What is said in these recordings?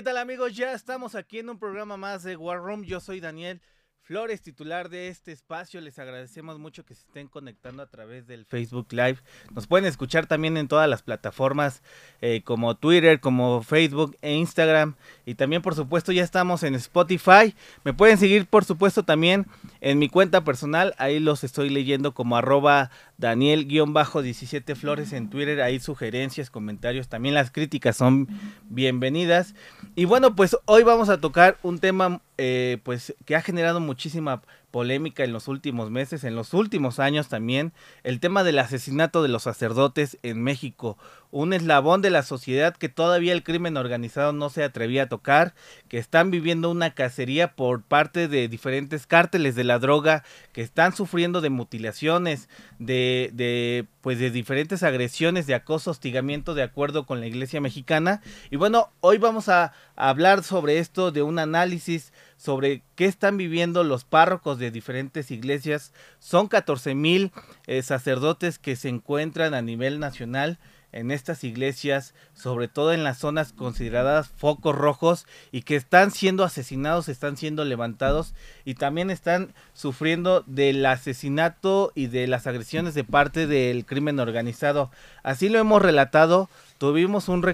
¿Qué tal amigos? Ya estamos aquí en un programa más de War Room. Yo soy Daniel Flores, titular de este espacio. Les agradecemos mucho que se estén conectando a través del Facebook Live. Nos pueden escuchar también en todas las plataformas eh, como Twitter, como Facebook e Instagram. Y también, por supuesto, ya estamos en Spotify. Me pueden seguir, por supuesto, también en mi cuenta personal. Ahí los estoy leyendo como arroba Daniel-17 Flores en Twitter. Ahí sugerencias, comentarios. También las críticas son bienvenidas. Y bueno, pues hoy vamos a tocar un tema eh, pues que ha generado muchísima polémica en los últimos meses, en los últimos años también, el tema del asesinato de los sacerdotes en México, un eslabón de la sociedad que todavía el crimen organizado no se atrevía a tocar, que están viviendo una cacería por parte de diferentes cárteles de la droga, que están sufriendo de mutilaciones, de, de pues de diferentes agresiones, de acoso, hostigamiento de acuerdo con la iglesia mexicana. Y bueno, hoy vamos a hablar sobre esto, de un análisis sobre qué están viviendo los párrocos de diferentes iglesias. Son 14 mil eh, sacerdotes que se encuentran a nivel nacional en estas iglesias, sobre todo en las zonas consideradas focos rojos y que están siendo asesinados, están siendo levantados y también están sufriendo del asesinato y de las agresiones de parte del crimen organizado. Así lo hemos relatado, tuvimos un,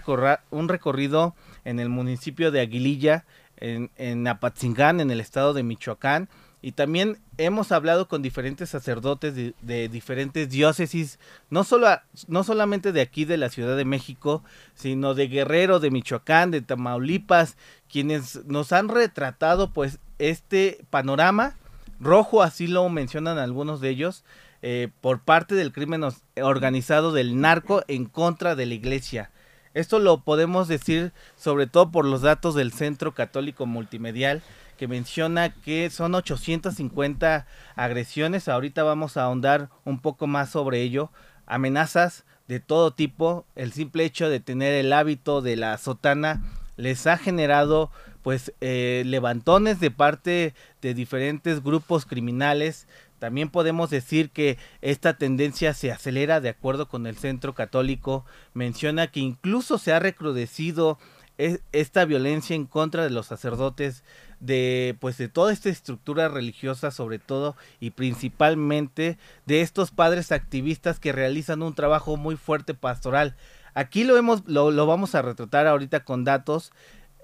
un recorrido en el municipio de Aguililla, en, en Apatzingán, en el estado de Michoacán. Y también hemos hablado con diferentes sacerdotes de, diferentes diócesis, no, solo no solamente de aquí de la Ciudad de México, sino de Guerrero, de Michoacán, de Tamaulipas, quienes nos han retratado pues este panorama rojo, así lo mencionan algunos de ellos, eh, por parte del crimen organizado del narco en contra de la iglesia. Esto lo podemos decir sobre todo por los datos del Centro Católico Multimedial que menciona que son 850 agresiones. Ahorita vamos a ahondar un poco más sobre ello. Amenazas de todo tipo. El simple hecho de tener el hábito de la sotana les ha generado pues eh, levantones de parte de diferentes grupos criminales también podemos decir que esta tendencia se acelera de acuerdo con el Centro Católico. Menciona que incluso se ha recrudecido e, esta violencia en contra de los sacerdotes de pues de toda esta estructura religiosa sobre todo y principalmente de estos padres activistas que realizan un trabajo muy fuerte pastoral aquí lo hemos lo, vamos a retratar ahorita con datos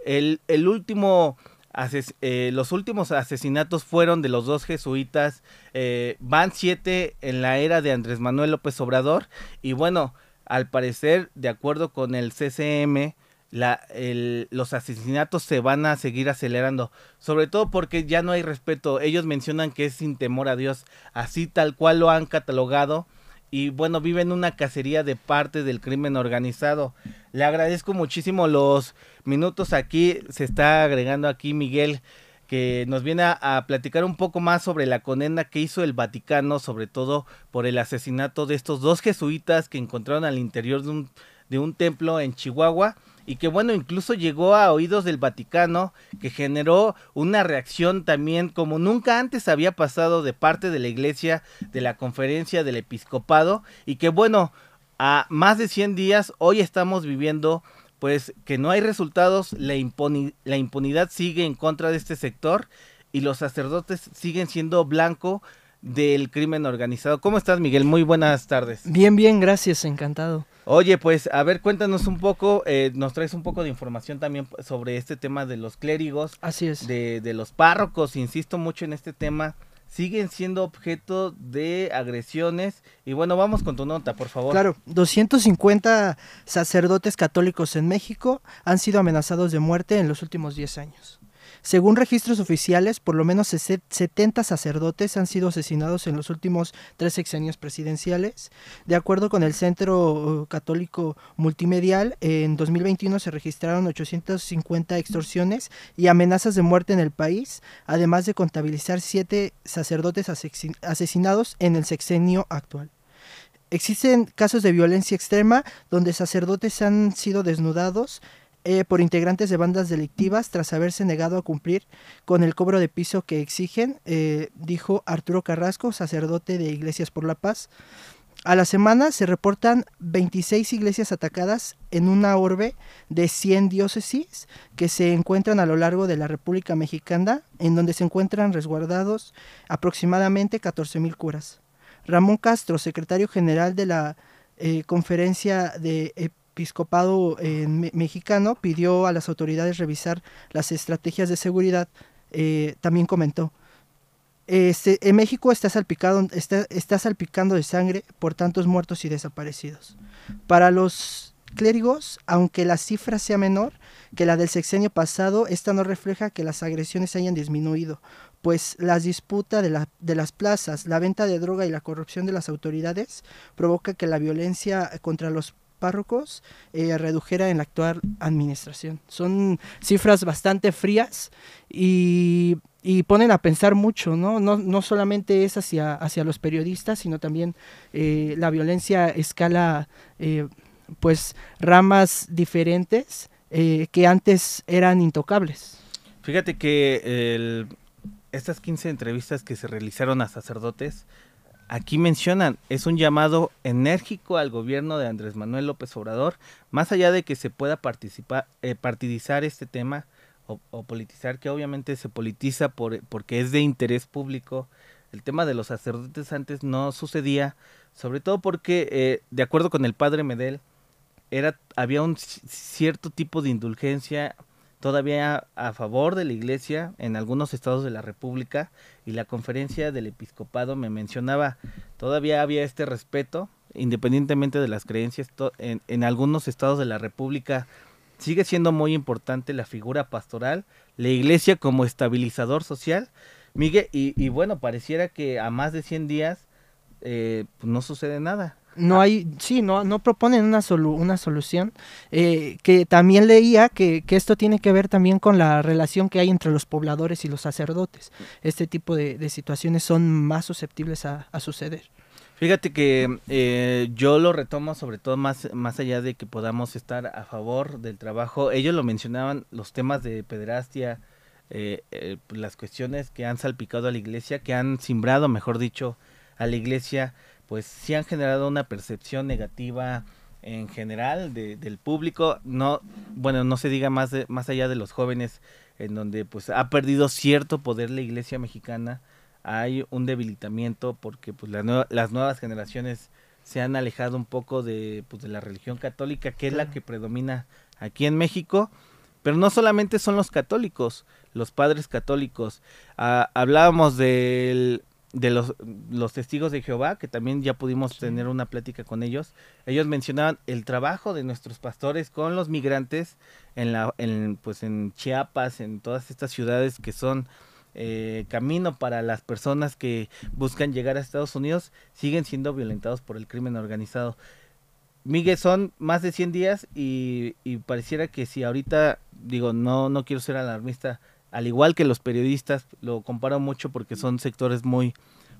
el último eh, los últimos asesinatos fueron de los dos jesuitas, eh, van siete en la era de Andrés Manuel López Obrador y bueno, al parecer, de acuerdo con el CCM, los asesinatos se van a seguir acelerando, sobre todo porque ya no hay respeto. Ellos mencionan que es sin temor a Dios, así tal cual lo han catalogado y bueno, viven una cacería de parte del crimen organizado. Le agradezco muchísimo los minutos aquí. Se está agregando aquí Miguel que nos viene a, platicar un poco más sobre la condena que hizo el Vaticano, sobre todo por el asesinato de estos dos jesuitas que encontraron al interior de un, de un templo en Chihuahua y que bueno, incluso llegó a oídos del Vaticano, que generó una reacción también como nunca antes había pasado de parte de la iglesia, de la conferencia del episcopado, y que bueno, a más de 100 días hoy estamos viviendo pues que no hay resultados, la, la impunidad sigue en contra de este sector y los sacerdotes siguen siendo blanco del crimen organizado. ¿Cómo estás, Miguel? Muy buenas tardes. Bien, bien, gracias, encantado. Oye, pues a ver, cuéntanos un poco, eh, nos traes un poco de información también sobre este tema de los clérigos, Así es. de, de los párrocos, insisto mucho en este tema, siguen siendo objeto de agresiones. Y bueno, vamos con tu nota, por favor. Claro, 250 sacerdotes católicos en México han sido amenazados de muerte en los últimos 10 años. Según registros oficiales, por lo menos 70 sacerdotes han sido asesinados en los últimos tres sexenios presidenciales. De acuerdo con el Centro Católico Multimedial, en 2021 se registraron 850 extorsiones y amenazas de muerte en el país, además de contabilizar siete sacerdotes asesinados en el sexenio actual. Existen casos de violencia extrema donde sacerdotes han sido desnudados, eh, por integrantes de bandas delictivas tras haberse negado a cumplir con el cobro de piso que exigen, eh, dijo Arturo Carrasco, sacerdote de Iglesias por la Paz. A la semana se reportan 26 iglesias atacadas en una orbe de 100 diócesis que se encuentran a lo largo de la República Mexicana, en donde se encuentran resguardados aproximadamente 14.000 curas. Ramón Castro, secretario general de la eh, Conferencia de episcopado eh, mexicano pidió a las autoridades revisar las estrategias de seguridad. Eh, también comentó, este, en México está, salpicado, está, está salpicando de sangre por tantos muertos y desaparecidos. Para los clérigos, aunque la cifra sea menor que la del sexenio pasado, esta no refleja que las agresiones hayan disminuido, pues la disputa de, la, de, las plazas, la venta de droga y la corrupción de las autoridades provoca que la violencia contra los párrocos eh, redujera en la actual administración. Son cifras bastante frías y, ponen a pensar mucho, ¿no? ¿no? No solamente es hacia, hacia los periodistas, sino también eh, la violencia escala eh, pues ramas diferentes que antes eran intocables. Fíjate que estas 15 entrevistas que se realizaron a sacerdotes Aquí mencionan, es un llamado enérgico al gobierno de Andrés Manuel López Obrador, más allá de que se pueda participar, eh, partidizar este tema o, politizar, que obviamente se politiza por, porque es de interés público. El tema de los sacerdotes antes no sucedía, sobre todo porque, eh, de acuerdo con el padre Medel, era, había un cierto tipo de indulgencia todavía a favor de la iglesia en algunos estados de la República y la conferencia del episcopado me mencionaba, todavía había este respeto, independientemente de las creencias, en, en algunos estados de la República sigue siendo muy importante la figura pastoral, la iglesia como estabilizador social, Miguel, y, y bueno, pareciera que a más de 100 días eh, pues no sucede nada. No hay, sí, no, no proponen una, una solución. Eh, que también leía que, que, esto tiene que ver también con la relación que hay entre los pobladores y los sacerdotes. Este tipo de, situaciones son más susceptibles a, suceder. Fíjate que eh, yo lo retomo sobre todo más, más allá de que podamos estar a favor del trabajo. Ellos lo mencionaban, los temas de pederastia, eh, las cuestiones que han salpicado a la iglesia, que han simbrado, mejor dicho, a la iglesia pues sí han generado una percepción negativa en general del público, no, bueno, no se diga más, de, más allá de los jóvenes, en donde pues ha perdido cierto poder la iglesia mexicana, hay un debilitamiento porque pues las nuevas generaciones se han alejado un poco de, pues, de la religión católica, que es la que predomina aquí en México, pero no solamente son los católicos, los padres católicos, ah, hablábamos del de los, los testigos de Jehová, que también ya pudimos tener una plática con ellos, ellos mencionaban el trabajo de nuestros pastores con los migrantes en la, en, pues en Chiapas, en todas estas ciudades que son eh, camino para las personas que buscan llegar a Estados Unidos, siguen siendo violentados por el crimen organizado. Miguel, son más de 100 días y, y pareciera que si ahorita, digo, no, no quiero ser alarmista, al igual que los periodistas, lo comparo mucho porque son sectores muy,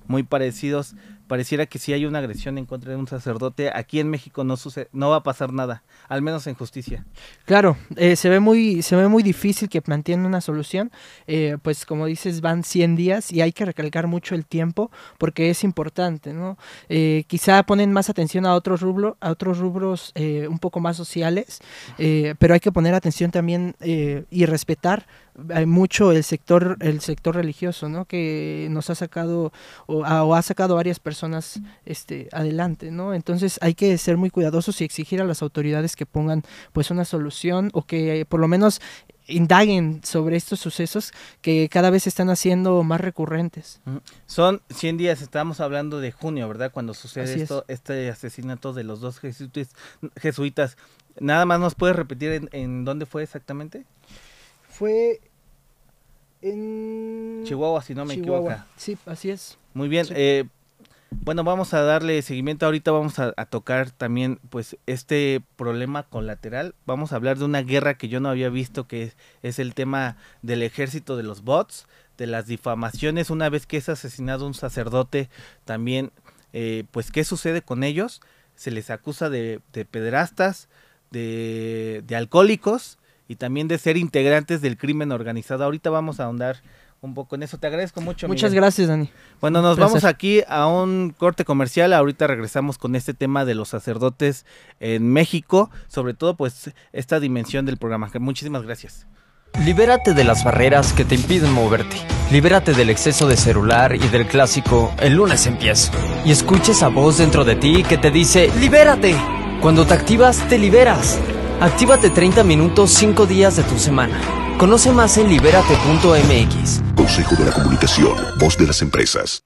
muy parecidos. Pareciera que si hay una agresión en contra de un sacerdote, aquí en México no sucede, no va a pasar nada, al menos en justicia. Claro, eh, se ve muy, se ve muy difícil que planteen una solución. Eh, pues como dices, van 100 días y hay que recalcar mucho el tiempo porque es importante, ¿no? Eh, quizá ponen más atención a otros rubros, a otros rubros un poco más sociales, pero hay que poner atención también y respetar mucho el sector el sector religioso no que nos ha sacado o, o ha sacado varias personas este adelante no entonces hay que ser muy cuidadosos y exigir a las autoridades que pongan pues una solución o que eh, por lo menos indaguen sobre estos sucesos que cada vez se están haciendo más recurrentes Son 100 días, estamos hablando de junio, ¿verdad? Cuando sucede Así es. esto, este asesinato de los dos jesuitas. jesuitas. Nada más nos puedes repetir en, en dónde fue exactamente? fue en Chihuahua, si no me equivoco. sí así es Muy bien. Sí. eh, bueno, vamos a darle seguimiento. Ahorita vamos a, tocar también, pues, este problema colateral. Vamos a hablar de una guerra que yo no había visto, que es, es el tema del ejército de los bots, de las difamaciones. Una vez que es asesinado un sacerdote, también, eh, pues, ¿qué sucede con ellos? Se les acusa de, de pederastas, de, de alcohólicos y también de ser integrantes del crimen organizado. Ahorita vamos a ahondar un poco en eso. Te agradezco mucho. muchas Miguel. gracias Dani Bueno, nos placer. vamos aquí a un corte comercial. Ahorita regresamos con este tema de los sacerdotes en México, sobre todo pues esta dimensión del programa. Muchísimas gracias. Libérate de las barreras que te impiden moverte. Libérate del exceso de celular y del clásico el lunes empiezo. Y escucha esa voz dentro de ti que te dice ¡Libérate! Cuando te activas, te liberas. Actívate 30 minutos 5 días de tu semana. Conoce más en libérate.mx. Consejo de la Comunicación, voz de las empresas.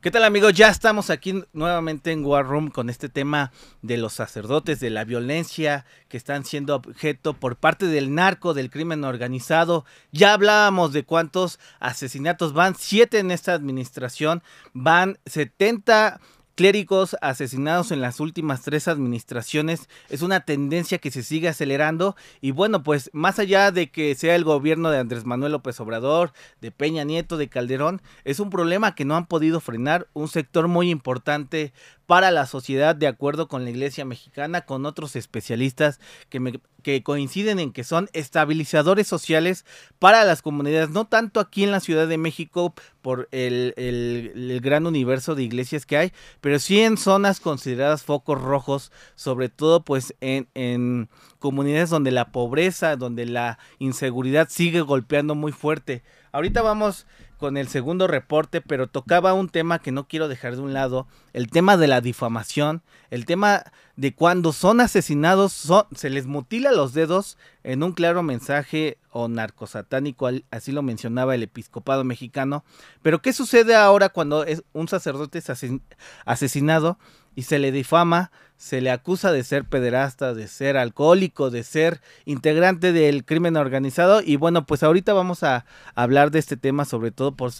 ¿Qué tal amigos? Ya estamos aquí nuevamente en War Room con este tema de los sacerdotes, de la violencia que están siendo objeto por parte del narco, del crimen organizado. Ya hablábamos de cuántos asesinatos van, siete en esta administración, van 70 clérigos asesinados en las últimas tres administraciones. Es una tendencia que se sigue acelerando y bueno, pues más allá de que sea el gobierno de Andrés Manuel López Obrador, de Peña Nieto, de Calderón, es un problema que no han podido frenar un sector muy importante para la sociedad de acuerdo con la iglesia mexicana, con otros especialistas que, me- que coinciden en que son estabilizadores sociales para las comunidades, no tanto aquí en la Ciudad de México por el, el- el gran universo de iglesias que hay, pero sí en zonas consideradas focos rojos, sobre todo pues en, en comunidades donde la pobreza, donde la inseguridad sigue golpeando muy fuerte. Ahorita vamos con el segundo reporte, pero tocaba un tema que no quiero dejar de un lado, el tema de la difamación, el tema de cuando son asesinados, son- se les mutila los dedos en un claro mensaje o narcosatánico, así lo mencionaba el episcopado mexicano. Pero ¿qué sucede ahora cuando es un sacerdote es asesin- asesinado y se le difama, se le acusa de ser pederasta, de ser alcohólico, de ser integrante del crimen organizado? Y bueno, pues ahorita vamos a hablar de este tema, sobre todo por,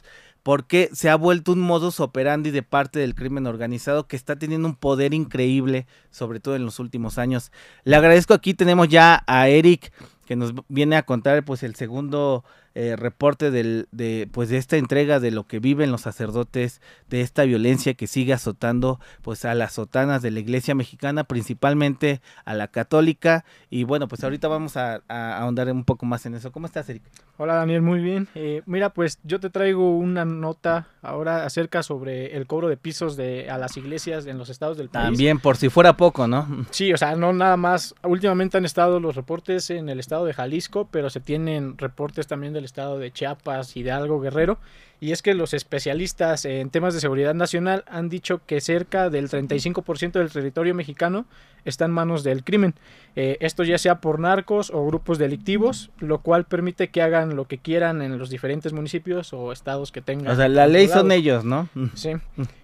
porque se ha vuelto un modus operandi de parte del crimen organizado que está teniendo un poder increíble, sobre todo en los últimos años. Le agradezco aquí, tenemos ya a Eric que nos viene a contar pues el segundo eh, reporte del, de pues de esta entrega de lo que viven los sacerdotes de esta violencia que sigue azotando pues a las sotanas de la iglesia mexicana principalmente a la católica y bueno pues ahorita vamos a, a ahondar un poco más en eso cómo estás Eric Hola Daniel, muy bien. Eh, mira, pues yo te traigo una nota ahora acerca sobre el cobro de pisos de a las iglesias en los estados del país. también por si fuera poco no Sí, o sea, no nada más. Últimamente han estado los reportes en el estado de Jalisco, pero se tienen reportes también del estado de Chiapas, Hidalgo, Guerrero. Y es que los especialistas en temas de seguridad nacional han dicho que cerca del 35% del territorio mexicano está en manos del crimen. Eh, esto ya sea por narcos o grupos delictivos, lo cual permite que hagan lo que quieran en los diferentes municipios o estados que tengan. o sea la ley son ellos no Sí.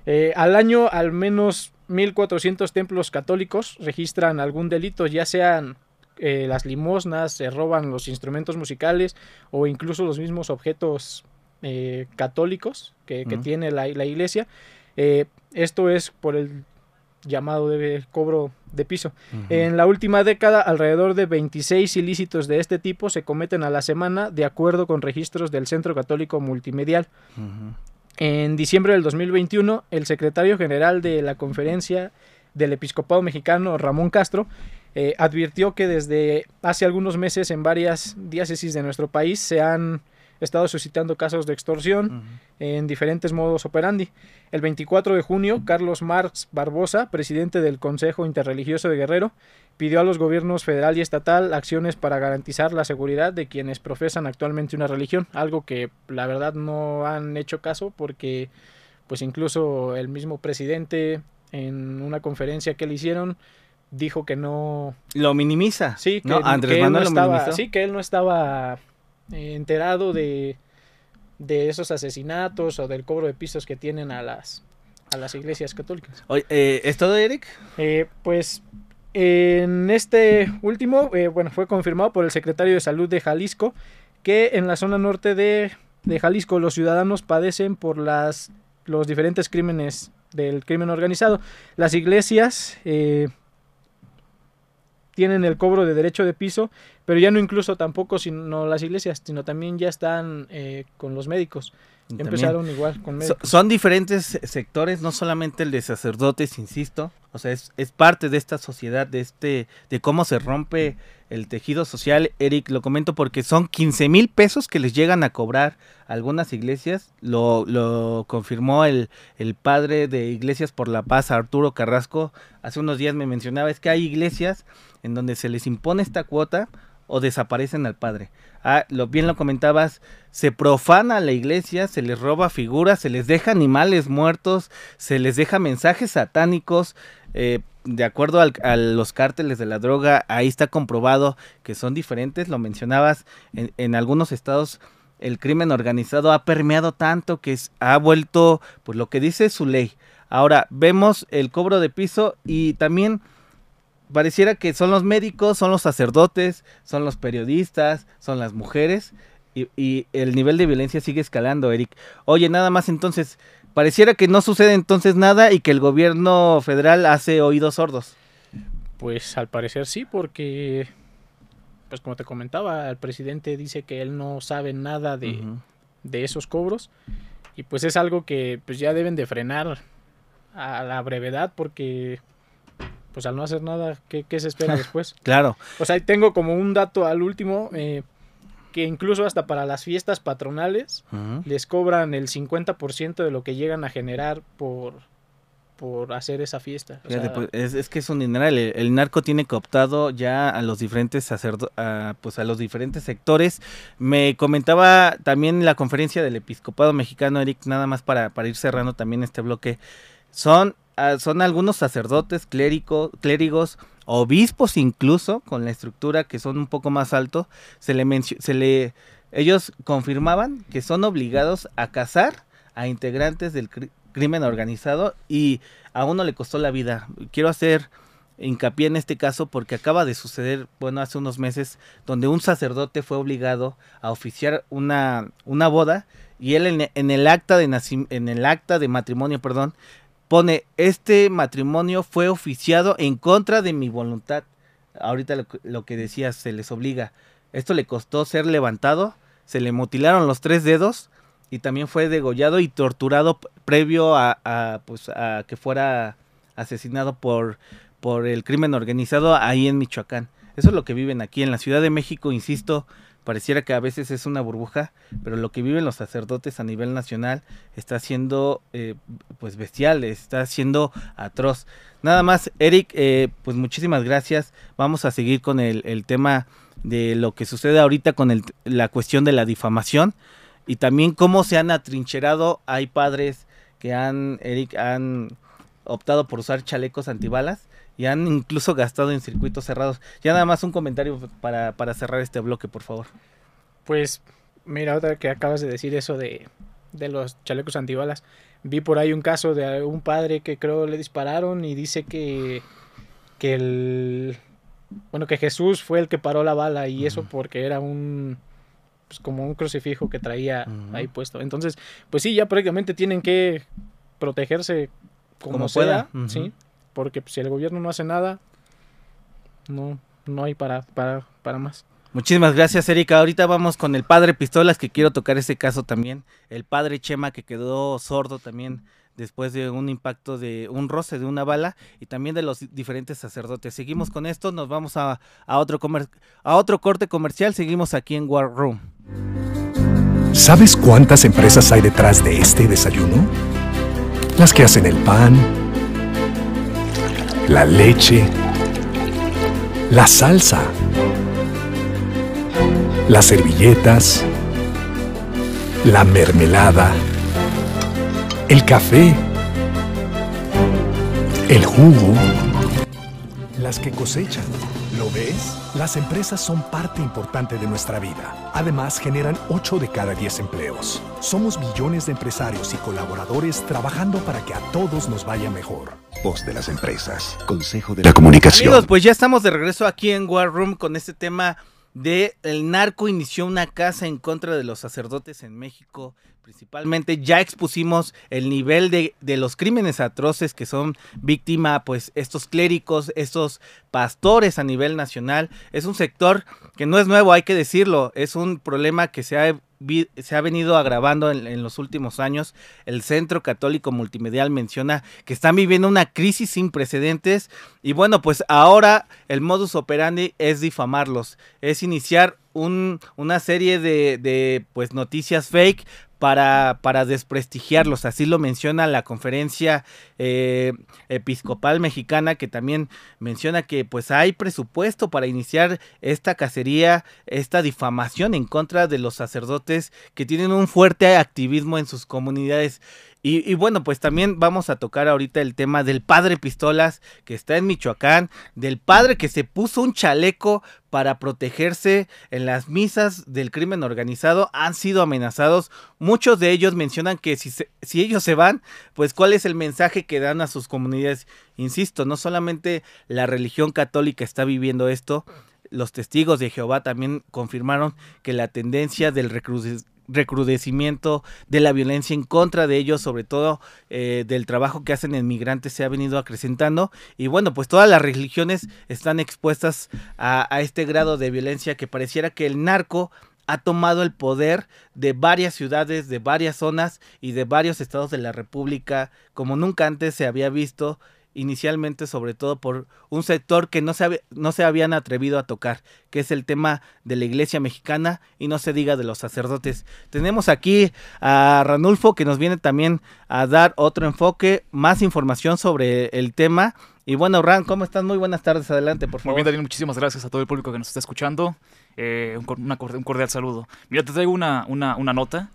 Eh, al año, al menos 1.400 templos católicos registran algún delito, ya sean eh, las limosnas, se roban los instrumentos musicales o incluso los mismos objetos eh, católicos que, tiene la, la iglesia. Eh, esto es por el llamado de cobro de piso. En la última década, alrededor de 26 ilícitos de este tipo se cometen a la semana de acuerdo con registros del Centro Católico Multimedial. En diciembre del 2021, el secretario general de la conferencia del episcopado mexicano, Ramón Castro, eh, advirtió que desde hace algunos meses en varias diócesis de nuestro país se han estado suscitando casos de extorsión en diferentes modos operandi. El 24 de junio, Carlos Marx Barbosa, presidente del Consejo Interreligioso de Guerrero, pidió a los gobiernos federal y estatal acciones para garantizar la seguridad de quienes profesan actualmente una religión, algo que la verdad no han hecho caso porque pues incluso el mismo presidente en una conferencia que le hicieron dijo que no lo minimiza. Sí, que, ¿no? Andrés que él no Manuel lo estaba, minimizó. sí, que él no estaba eh, enterado de, de esos asesinatos o del cobro de pisos que tienen a las a las iglesias católicas. Oye, eh, ¿Es todo, Eric? Eh, pues en este último, eh, bueno, fue confirmado por el secretario de Salud de Jalisco que en la zona norte de, de Jalisco los ciudadanos padecen por las los diferentes crímenes del crimen organizado. Las iglesias eh, tienen el cobro de derecho de piso, pero ya no incluso tampoco sino las iglesias, sino también ya están eh, con los médicos. Empezaron igual con médicos. son diferentes sectores, no solamente el de sacerdotes, insisto. O sea, es, es parte de esta sociedad, de este, de cómo se rompe el tejido social. Eric, lo comento porque son 15 mil pesos que les llegan a cobrar algunas iglesias. Lo, lo confirmó el, el padre de Iglesias por la Paz, Arturo Carrasco. Hace unos días me mencionaba, es que hay iglesias en donde se les impone esta cuota o desaparecen al padre. Ah, lo bien lo comentabas, se profana la iglesia, se les roba figuras, se les deja animales muertos, se les deja mensajes satánicos. eh, de acuerdo al- a los cárteles de la droga, ahí está comprobado que son diferentes. Lo mencionabas en, algunos estados. El crimen organizado ha permeado tanto que es- ha vuelto, pues lo que dice su ley. Ahora vemos el cobro de piso y también pareciera que son los médicos, son los sacerdotes, son los periodistas, son las mujeres y, y el nivel de violencia sigue escalando, Eric. Oye, nada más entonces, pareciera que no sucede entonces nada y que el gobierno federal hace oídos sordos. Pues al parecer sí, porque, pues como te comentaba, el presidente dice que él no sabe nada de, de esos cobros y pues es algo que pues ya deben de frenar a la brevedad porque pues al no hacer nada, ¿qué, qué se espera después? Claro. O sea, ahí tengo como un dato al último, eh, que incluso hasta para las fiestas patronales les cobran el 50% de lo que llegan a generar por, por hacer esa fiesta. O Fíjate, sea, pues, es, es que es un dineral. El, el narco tiene cooptado ya a los diferentes sacerdo- a, pues a los diferentes sectores. Me comentaba también en la conferencia del episcopado mexicano, Eric, nada más para, para ir cerrando también este bloque. Son, son algunos sacerdotes, clérigo- clérigos, obispos incluso, con la estructura que son un poco más alto. Se le, se le ellos confirmaban que son obligados a casar a integrantes del cri- crimen organizado y a uno le costó la vida. Quiero hacer hincapié en este caso porque acaba de suceder, bueno, hace unos meses, donde un sacerdote fue obligado a oficiar una, una boda y él en, el acta de en el acta de matrimonio, perdón, pone este matrimonio fue oficiado en contra de mi voluntad. Ahorita lo, lo que decías, se les obliga. Esto le costó ser levantado, se le mutilaron los tres dedos y también fue degollado y torturado previo a, a, pues, a que fuera asesinado por, por el crimen organizado ahí en Michoacán. Eso es lo que viven aquí en la Ciudad de México, insisto, pareciera que a veces es una burbuja, pero lo que viven los sacerdotes a nivel nacional está siendo eh, pues bestial, está siendo atroz. Nada más, Eric, eh, pues muchísimas gracias. Vamos a seguir con el, tema de lo que sucede ahorita con el- la cuestión de la difamación y también cómo se han atrincherado. Hay padres que han, Eric, han optado por usar chalecos antibalas y han incluso gastado en circuitos cerrados. Ya nada más un comentario para, para cerrar este bloque, por favor. Pues, mira, otra que acabas de decir eso de, de los chalecos antibalas. Vi por ahí un caso de un padre que creo le dispararon y dice que, que el bueno que Jesús fue el que paró la bala y eso porque era un pues como un crucifijo que traía ahí puesto. Entonces, pues sí, ya prácticamente tienen que protegerse como, Como sea, pueda, sí, porque pues, si el gobierno no hace nada, no no hay para para para más. Muchísimas gracias, Erika. Ahorita vamos con el padre Pistolas, que quiero tocar ese caso también. El padre Chema, que quedó sordo también después de un impacto de un roce de una bala y también de los diferentes sacerdotes. Seguimos con esto, nos vamos a, a otro, comer- a otro corte comercial. Seguimos aquí en War Room. ¿Sabes cuántas empresas hay detrás de este desayuno? Las que hacen el pan, la leche, la salsa, las servilletas, la mermelada, el café, el jugo, las que cosechan. ¿Lo ves? Las empresas son parte importante de nuestra vida. Además, generan 8 de cada 10 empleos. Somos millones de empresarios y colaboradores trabajando para que a todos nos vaya mejor. Voz de las empresas. Consejo de la comunicación. Amigos, pues ya estamos de regreso aquí en War Room con este tema de el narco inició una casa en contra de los sacerdotes en México. Principalmente ya expusimos el nivel de, de, los crímenes atroces que son víctima, pues estos clérigos, estos pastores a nivel nacional. Es un sector que no es nuevo, hay que decirlo. Es un problema que se ha se ha venido agravando en, en, los últimos años. El Centro Católico Multimedial menciona que están viviendo una crisis sin precedentes y bueno, pues ahora el modus operandi es difamarlos, es iniciar un, una serie de, de pues noticias fake para, para, desprestigiarlos. Así lo menciona la conferencia eh, episcopal mexicana, que también menciona que pues hay presupuesto para iniciar esta cacería, esta difamación en contra de los sacerdotes que tienen un fuerte activismo en sus comunidades. Y, y, bueno, pues también vamos a tocar ahorita el tema del padre Pistolas, que está en Michoacán, del padre que se puso un chaleco para protegerse en las misas del crimen organizado, han sido amenazados. Muchos de ellos mencionan que si, se, si ellos se van, pues cuál es el mensaje que dan a sus comunidades. Insisto, no solamente la religión católica está viviendo esto, los testigos de Jehová también confirmaron que la tendencia del recrudecimiento de la violencia en contra de ellos, sobre todo eh, del trabajo que hacen en migrantes, se ha venido acrecentando. Y bueno, pues todas las religiones están expuestas a, a este grado de violencia que pareciera que el narco ha tomado el poder de varias ciudades, de varias zonas y de varios estados de la República, como nunca antes se había visto inicialmente sobre todo por un sector que no se, no se habían atrevido a tocar, que es el tema de la iglesia mexicana y no se diga de los sacerdotes. Tenemos aquí a Ranulfo que nos viene también a dar otro enfoque, más información sobre el tema. Y bueno, Ran, ¿cómo estás? Muy buenas tardes, adelante, por favor. Muy bien, Daniel, muchísimas gracias a todo el público que nos está escuchando. Eh, un, una, un, cordial saludo. Mira, te traigo una, una, una nota.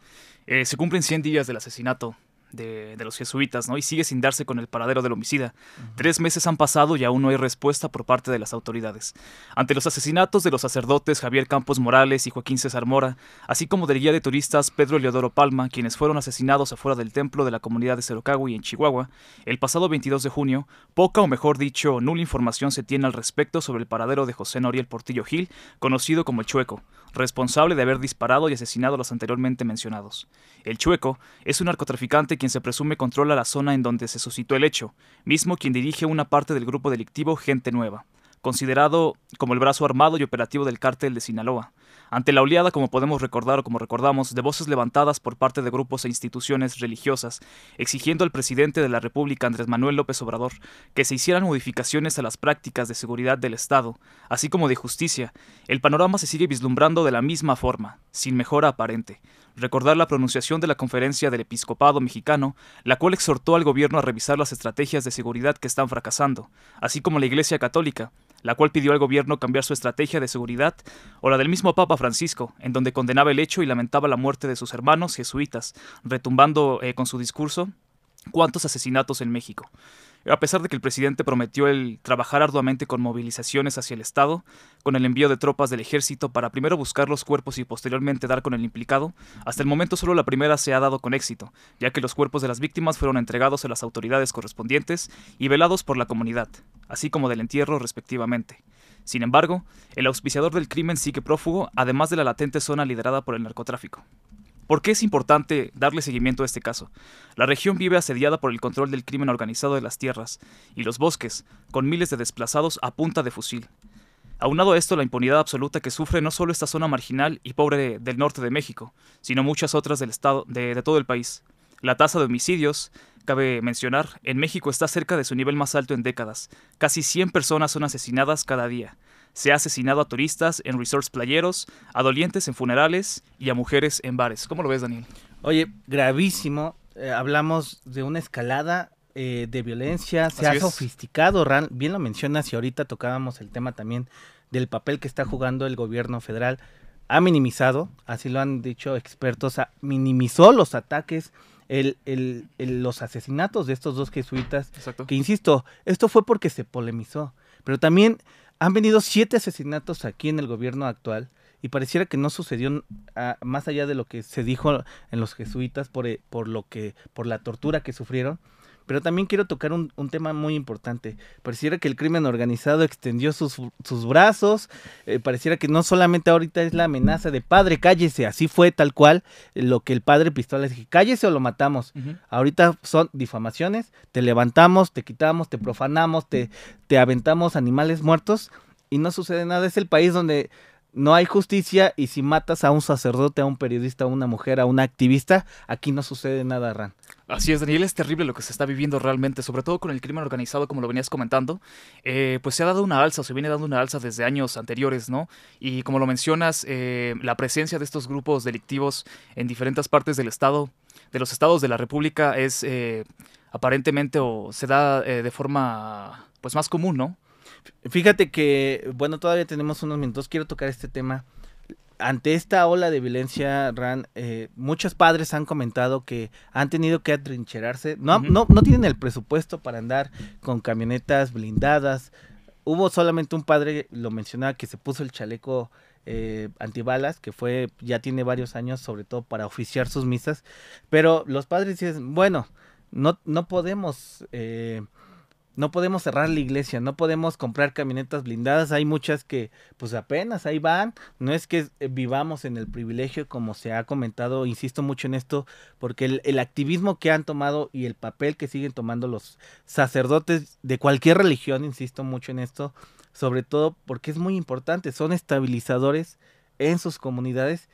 Eh, se cumplen 100 días del asesinato de, de, los jesuitas, ¿no? Y sigue sin darse con el paradero del homicida. Uh -huh. Tres meses han pasado y aún no hay respuesta por parte de las autoridades. Ante los asesinatos de los sacerdotes Javier Campos Morales y Joaquín César Mora, así como del guía de turistas Pedro Leodoro Palma, quienes fueron asesinados afuera del templo de la comunidad de Cerocagui en Chihuahua, el pasado 22 de junio, poca o mejor dicho, nula información se tiene al respecto sobre el paradero de José Noriel Portillo Gil, conocido como el Chueco, responsable de haber disparado y asesinado a los anteriormente mencionados. El Chueco es un narcotraficante quien se presume controla la zona en donde se suscitó el hecho, mismo quien dirige una parte del grupo delictivo Gente Nueva, considerado como el brazo armado y operativo del cártel de Sinaloa. Ante la oleada, como podemos recordar o como recordamos, de voces levantadas por parte de grupos e instituciones religiosas, exigiendo al presidente de la República, Andrés Manuel López Obrador, que se hicieran modificaciones a las prácticas de seguridad del Estado, así como de justicia, el panorama se sigue vislumbrando de la misma forma, sin mejora aparente. Recordar la pronunciación de la conferencia del episcopado mexicano, la cual exhortó al gobierno a revisar las estrategias de seguridad que están fracasando, así como la Iglesia Católica, la cual pidió al gobierno cambiar su estrategia de seguridad, o la del mismo Papa Francisco, en donde condenaba el hecho y lamentaba la muerte de sus hermanos jesuitas, retumbando eh, con su discurso cuántos asesinatos en México. A pesar de que el presidente prometió el trabajar arduamente con movilizaciones hacia el Estado, con el envío de tropas del ejército para primero buscar los cuerpos y posteriormente dar con el implicado, hasta el momento solo la primera se ha dado con éxito, ya que los cuerpos de las víctimas fueron entregados a las autoridades correspondientes y velados por la comunidad, así como del entierro respectivamente. Sin embargo, el auspiciador del crimen sigue prófugo, además de la latente zona liderada por el narcotráfico. ¿Por qué es importante darle seguimiento a este caso? La región vive asediada por el control del crimen organizado de las tierras y los bosques, con miles de desplazados a punta de fusil. Aunado a esto, la impunidad absoluta que sufre no solo esta zona marginal y pobre de, del norte de México, sino muchas otras del estado de, de todo el país. La tasa de homicidios, cabe mencionar, en México está cerca de su nivel más alto en décadas. Casi 100 personas son asesinadas cada día. Se ha asesinado a turistas en resorts playeros, a dolientes en funerales y a mujeres en bares. ¿Cómo lo ves, Daniel? Oye, gravísimo. Eh, hablamos de una escalada eh, de violencia, se Así ha es. sofisticado, Ran, bien lo mencionas y ahorita tocábamos el tema también del papel que está jugando el gobierno federal. Ha minimizado, así lo han dicho expertos, ha- minimizó los ataques, el, el- el- los asesinatos de estos dos jesuitas, Exacto. que insisto, esto fue porque se polemizó, pero también han venido siete asesinatos aquí en el gobierno actual y pareciera que no sucedió más allá de lo que se dijo en los jesuitas por, eh, por lo que por la tortura que sufrieron pero también quiero tocar un, un tema muy importante. Pareciera que el crimen organizado extendió sus, sus brazos, eh, pareciera que no solamente ahorita es la amenaza de padre, cállese, así fue tal cual eh, lo que el padre Pistola dije, cállese o lo matamos. Ahorita son difamaciones, te levantamos, te quitamos, te profanamos, te, te aventamos animales muertos y no sucede nada. Es el país donde no hay justicia y si matas a un sacerdote, a un periodista, a una mujer, a una activista, aquí no sucede nada, Ran. Así es, Daniel, es terrible lo que se está viviendo realmente, sobre todo con el crimen organizado, como lo venías comentando. Eh, pues se ha dado una alza, se viene dando una alza desde años anteriores, ¿no? Y como lo mencionas, eh, la presencia de estos grupos delictivos en diferentes partes del Estado, de los estados de la República, es eh, aparentemente o se da eh, de forma pues más común, ¿no? Fíjate que, bueno, todavía tenemos unos minutos, quiero tocar este tema. Ante esta ola de violencia, Ran, eh, muchos padres han comentado que han tenido que atrincherarse. No, no, no tienen el presupuesto para andar con camionetas blindadas. Hubo solamente un padre, lo mencionaba, que se puso el chaleco eh, antibalas, que fue, ya tiene varios años, sobre todo para oficiar sus misas. Pero los padres dicen, bueno, no, no podemos... eh, no podemos cerrar la iglesia, no podemos comprar camionetas blindadas, hay muchas que pues apenas ahí van, no es que eh, vivamos en el privilegio como se ha comentado, insisto mucho en esto, porque el, el activismo que han tomado y el papel que siguen tomando los sacerdotes de cualquier religión, insisto mucho en esto, sobre todo porque es muy importante, son estabilizadores en sus comunidades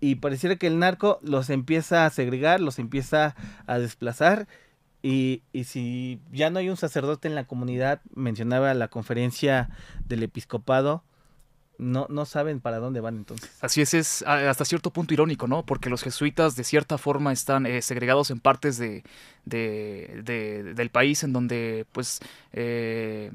y pareciera que el narco los empieza a segregar, los empieza a desplazar y, y si ya no hay un sacerdote en la comunidad, mencionaba la conferencia del episcopado, no, no saben para dónde van entonces. Así es, es hasta cierto punto irónico, ¿no? Porque los jesuitas de cierta forma están eh, segregados en partes de, de- de- del país en donde pues eh,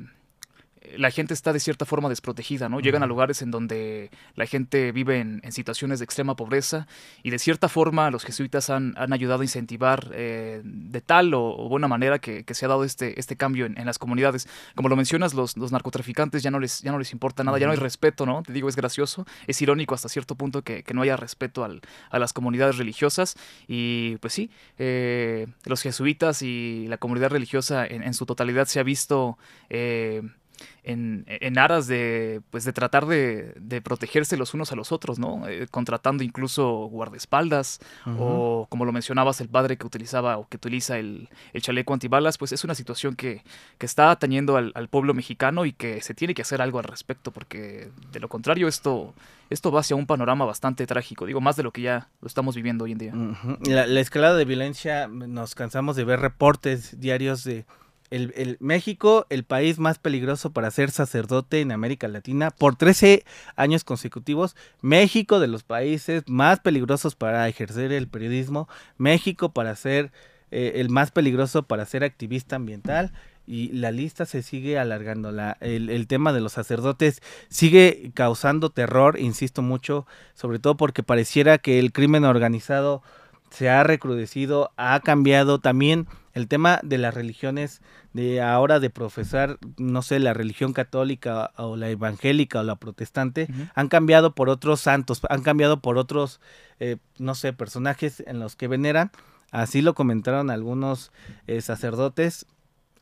la gente está de cierta forma desprotegida, ¿no? Llegan a lugares en donde la gente vive en, en situaciones de extrema pobreza y de cierta forma los jesuitas han, han ayudado a incentivar eh, de tal o, o buena manera que, que se ha dado este, este cambio en, en las comunidades. Como lo mencionas, los, los narcotraficantes ya no, les, ya no les importa nada, ya no hay respeto, ¿no? Te digo, es gracioso, es irónico hasta cierto punto que, que no haya respeto al- a las comunidades religiosas y pues sí, eh, los jesuitas y la comunidad religiosa en, en su totalidad se ha visto... eh, en, en aras de, pues, de tratar de, de protegerse los unos a los otros, ¿no? Eh, contratando incluso guardaespaldas o, como lo mencionabas, el padre que utilizaba o que utiliza el, el chaleco antibalas, pues es una situación que, que está atañendo al, al pueblo mexicano y que se tiene que hacer algo al respecto, porque de lo contrario esto, esto va hacia un panorama bastante trágico, digo, más de lo que ya lo estamos viviendo hoy en día. La escalada de violencia, nos cansamos de ver reportes diarios de el, el México, el país más peligroso para ser sacerdote en América Latina por 13 años consecutivos. México de los países más peligrosos para ejercer el periodismo. México para ser eh, el más peligroso para ser activista ambiental. Y la lista se sigue alargando. La, el, el tema de los sacerdotes sigue causando terror, insisto mucho, sobre todo porque pareciera que el crimen organizado se ha recrudecido, ha cambiado también el tema de las religiones, de ahora de profesar, no sé, la religión católica o la evangélica o la protestante, han cambiado por otros santos, han cambiado por otros, eh, no sé, personajes en los que veneran. Así lo comentaron algunos eh, sacerdotes.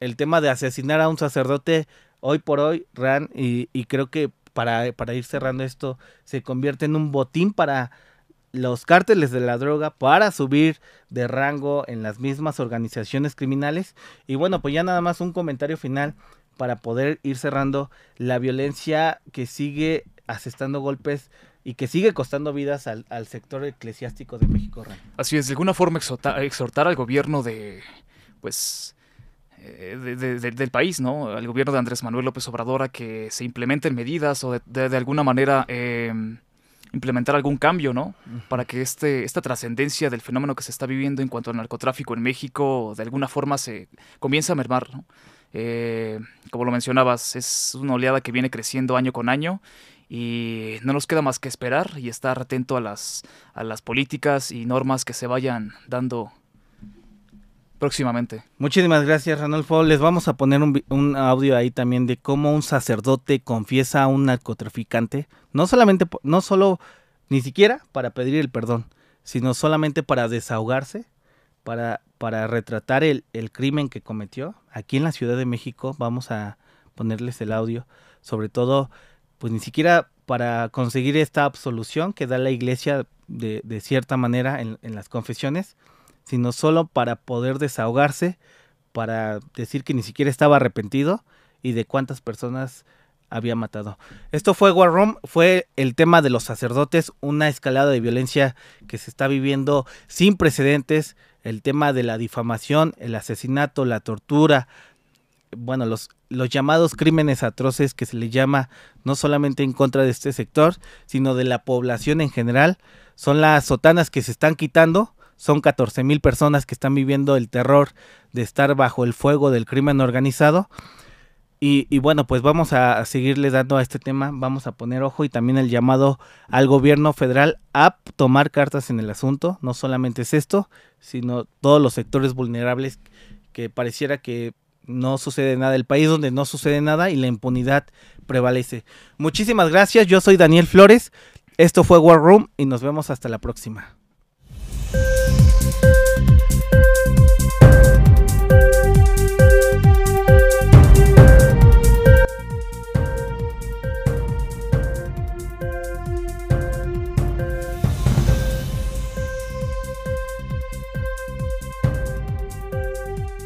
El tema de asesinar a un sacerdote hoy por hoy, Ran, y, y creo que para, para ir cerrando esto, se convierte en un botín para los cárteles de la droga para subir de rango en las mismas organizaciones criminales. Y bueno, pues ya nada más un comentario final para poder ir cerrando la violencia que sigue asestando golpes y que sigue costando vidas al, al sector eclesiástico de México. Así es, de alguna forma exhorta- exhortar al gobierno de, pues, eh, de- de- de- del país, ¿no? Al gobierno de Andrés Manuel López Obrador a que se implementen medidas o de alguna manera eh, implementar algún cambio, ¿no? Para que este, esta trascendencia del fenómeno que se está viviendo en cuanto al narcotráfico en México de alguna forma se comience a mermar, ¿no? Eh, como lo mencionabas, es una oleada que viene creciendo año con año y no nos queda más que esperar y estar atento a las, a las políticas y normas que se vayan dando próximamente. Muchísimas gracias, Ranolfo. Les vamos a poner un, un audio ahí también de cómo un sacerdote confiesa a un narcotraficante. No solamente, no solo, ni siquiera para pedir el perdón, sino solamente para desahogarse, para, para retratar el, el crimen que cometió. Aquí en la Ciudad de México vamos a ponerles el audio. Sobre todo, pues ni siquiera para conseguir esta absolución que da la iglesia de, de cierta manera en- en las confesiones, sino solo para poder desahogarse, para decir que ni siquiera estaba arrepentido y de cuántas personas había matado. Esto fue War Room, fue el tema de los sacerdotes, una escalada de violencia que se está viviendo sin precedentes, el tema de la difamación, el asesinato, la tortura, bueno, los, los llamados crímenes atroces que se le llama no solamente en contra de este sector, sino de la población en general, son las sotanas que se están quitando, son 14 mil personas que están viviendo el terror de estar bajo el fuego del crimen organizado. Y, y bueno, pues vamos a seguirle dando a este tema, vamos a poner ojo y también el llamado al gobierno federal a tomar cartas en el asunto. No solamente es esto, sino todos los sectores vulnerables que pareciera que no sucede nada, el país donde no sucede nada y la impunidad prevalece. Muchísimas gracias, yo soy Daniel Flores, esto fue War Room y nos vemos hasta la próxima.